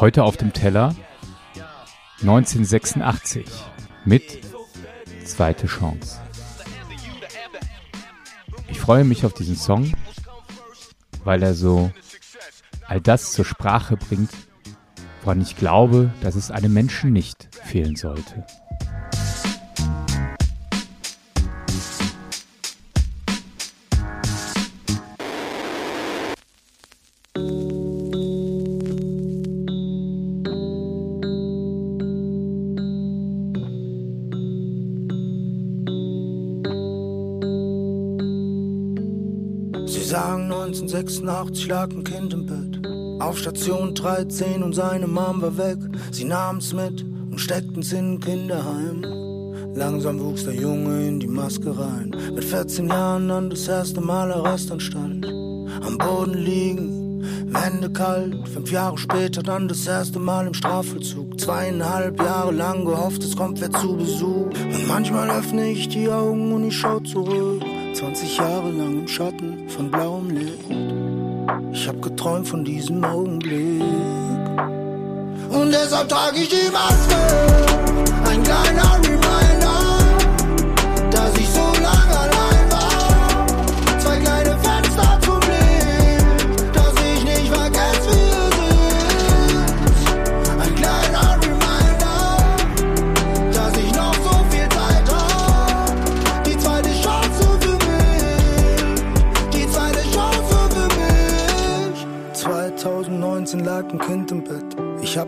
Heute auf dem Teller 1986 mit Zweite Chance. Ich freue mich auf diesen Song, weil er so all das zur Sprache bringt, woran ich glaube, dass es einem Menschen nicht fehlen sollte. 1986 lag ein Kind im Bett. Auf Station 13 und seine Mom war weg. Sie nahmen's mit und steckten's in ein Kinderheim. Langsam wuchs der Junge in die Maske rein. Mit 14 Jahren dann das erste Mal Arrestanstalt. Am Boden liegen, Wände kalt. Fünf Jahre später dann das erste Mal im Strafvollzug. Zweieinhalb Jahre lang gehofft, es kommt wer zu Besuch. Und manchmal öffne ich die Augen und ich schau zurück. 20 Jahre lang im Schatten von blauem Licht. Ich hab geträumt von diesem Augenblick. Und deshalb trage ich die Maske. Ein kleiner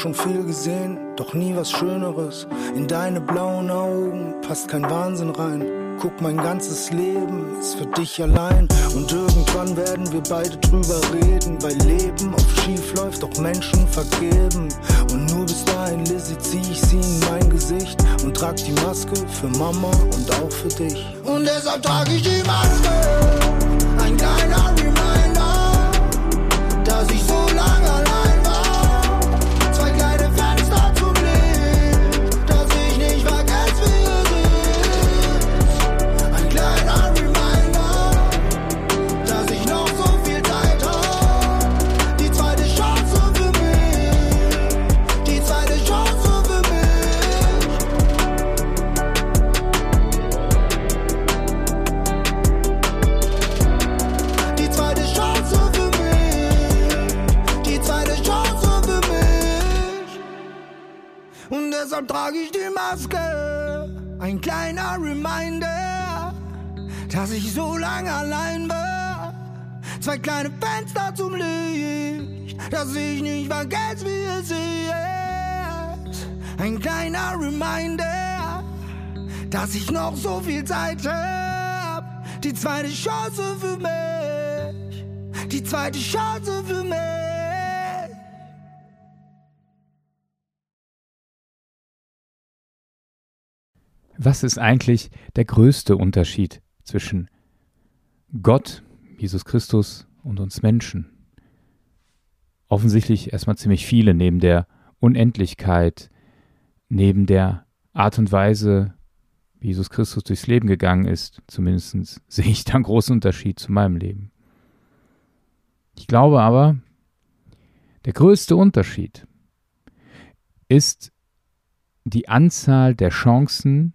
schon viel gesehen, doch nie was Schöneres. In deine blauen Augen passt kein Wahnsinn rein. Guck, mein ganzes Leben ist für dich allein. Und irgendwann werden wir beide drüber reden, weil Leben oft schief läuft, doch Menschen vergeben. Und nur bis dahin, Lizzie, zieh ich sie in mein Gesicht und trag die Maske für Mama und auch für dich. Und deshalb trage ich die Maske. Ein kleiner Reminder, Deshalb trage ich die Maske, ein kleiner Reminder, dass ich so lange allein war. Zwei kleine Fenster zum Licht, dass ich nicht vergesse, wie es ist. Ein kleiner Reminder, dass ich noch so viel Zeit hab. Die zweite Chance für mich, die zweite Chance für mich. Was ist eigentlich der größte Unterschied zwischen Gott, Jesus Christus und uns Menschen? Offensichtlich erstmal ziemlich viele neben der Unendlichkeit, neben der Art und Weise, wie Jesus Christus durchs Leben gegangen ist. Zumindest sehe ich da einen großen Unterschied zu meinem Leben. Ich glaube aber, der größte Unterschied ist die Anzahl der Chancen,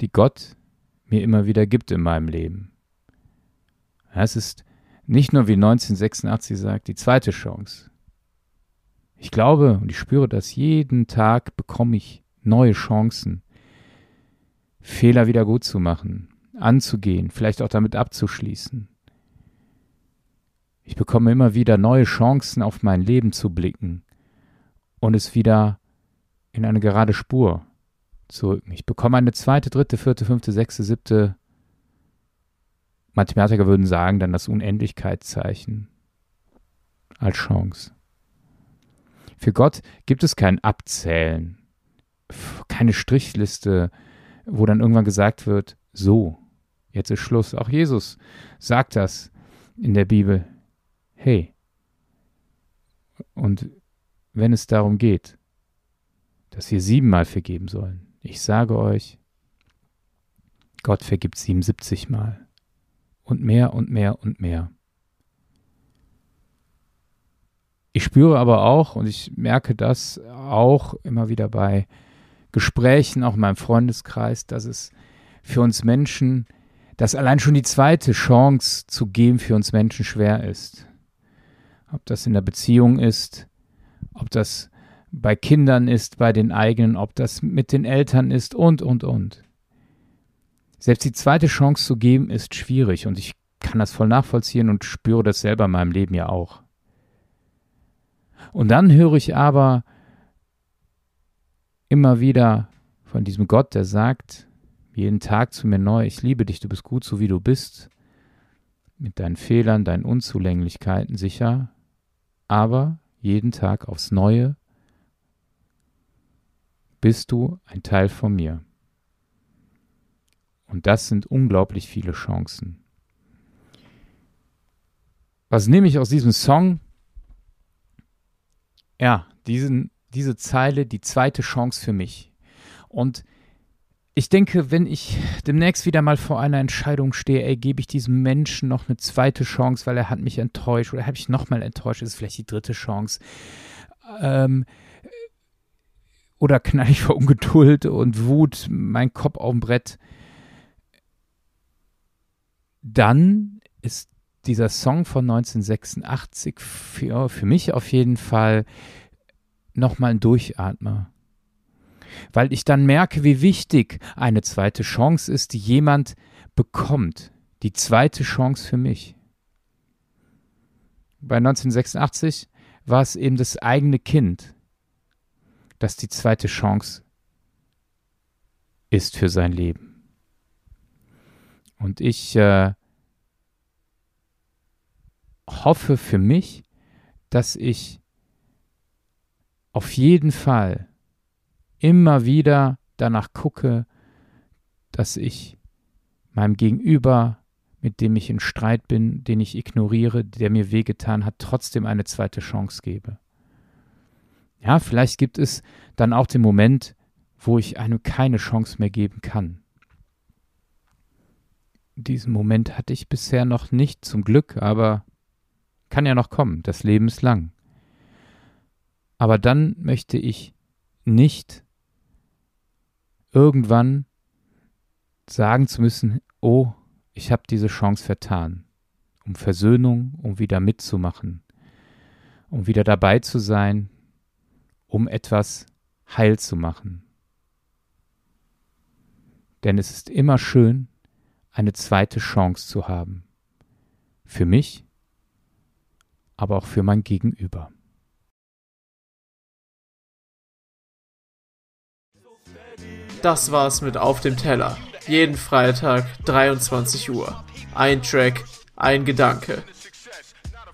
die Gott mir immer wieder gibt in meinem Leben. Es ist nicht nur, wie 1986 sagt, die zweite Chance. Ich glaube und ich spüre das jeden Tag bekomme ich neue Chancen, Fehler wieder gut zu machen, anzugehen, vielleicht auch damit abzuschließen. Ich bekomme immer wieder neue Chancen, auf mein Leben zu blicken und es wieder in eine gerade Spur zu rücken. Ich bekomme eine zweite, dritte, vierte, fünfte, sechste, siebte, Mathematiker würden sagen, dann das Unendlichkeitszeichen als Chance. Für Gott gibt es kein Abzählen, keine Strichliste, wo dann irgendwann gesagt wird, so, jetzt ist Schluss. Auch Jesus sagt das in der Bibel. Hey, und wenn es darum geht, dass wir siebenmal vergeben sollen, ich sage euch, Gott vergibt 77 Mal. und mehr und mehr und mehr. Ich spüre aber auch, und ich merke das auch immer wieder bei Gesprächen, auch in meinem Freundeskreis, dass es für uns Menschen, dass allein schon die zweite Chance zu geben für uns Menschen schwer ist. Ob das in der Beziehung ist, ob das bei Kindern ist, bei den eigenen, ob das mit den Eltern ist und, und, und. Selbst die zweite Chance zu geben ist schwierig und ich kann das voll nachvollziehen und spüre das selber in meinem Leben ja auch. Und dann höre ich aber immer wieder von diesem Gott, der sagt, jeden Tag zu mir neu, ich liebe dich, du bist gut, so wie du bist, mit deinen Fehlern, deinen Unzulänglichkeiten sicher, aber jeden Tag aufs Neue bist du ein Teil von mir. Und das sind unglaublich viele Chancen. Was nehme ich aus diesem Song? Ja, diesen, diese Zeile, die zweite Chance für mich. Und ich denke, wenn ich demnächst wieder mal vor einer Entscheidung stehe, ey, gebe ich diesem Menschen noch eine zweite Chance, weil er hat mich enttäuscht oder habe ich nochmal enttäuscht, ist vielleicht die dritte Chance. Ähm, oder knall ich vor Ungeduld und Wut meinen Kopf auf dem Brett. Dann ist dieser Song von 1986 für, für mich auf jeden Fall nochmal ein Durchatmer. Weil ich dann merke, wie wichtig eine zweite Chance ist, die jemand bekommt. Die zweite Chance für mich. Bei 1986 war es eben das eigene Kind, das die zweite Chance ist für sein Leben. Und ich äh, hoffe für mich, dass ich auf jeden Fall immer wieder danach gucke, dass ich meinem Gegenüber, mit dem ich in Streit bin, den ich ignoriere, der mir wehgetan hat, trotzdem eine zweite Chance gebe. Ja, vielleicht gibt es dann auch den Moment, wo ich einem keine Chance mehr geben kann. Diesen Moment hatte ich bisher noch nicht, zum Glück, aber kann ja noch kommen, das Leben ist lang. Aber dann möchte ich nicht irgendwann sagen zu müssen, oh, ich habe diese Chance vertan, um Versöhnung, um wieder mitzumachen, um wieder dabei zu sein, um etwas heil zu machen. Denn es ist immer schön, eine zweite Chance zu haben. Für mich aber auch für mein Gegenüber. Das war's mit Auf dem Teller. Jeden Freitag 23 Uhr. Ein Track, ein Gedanke.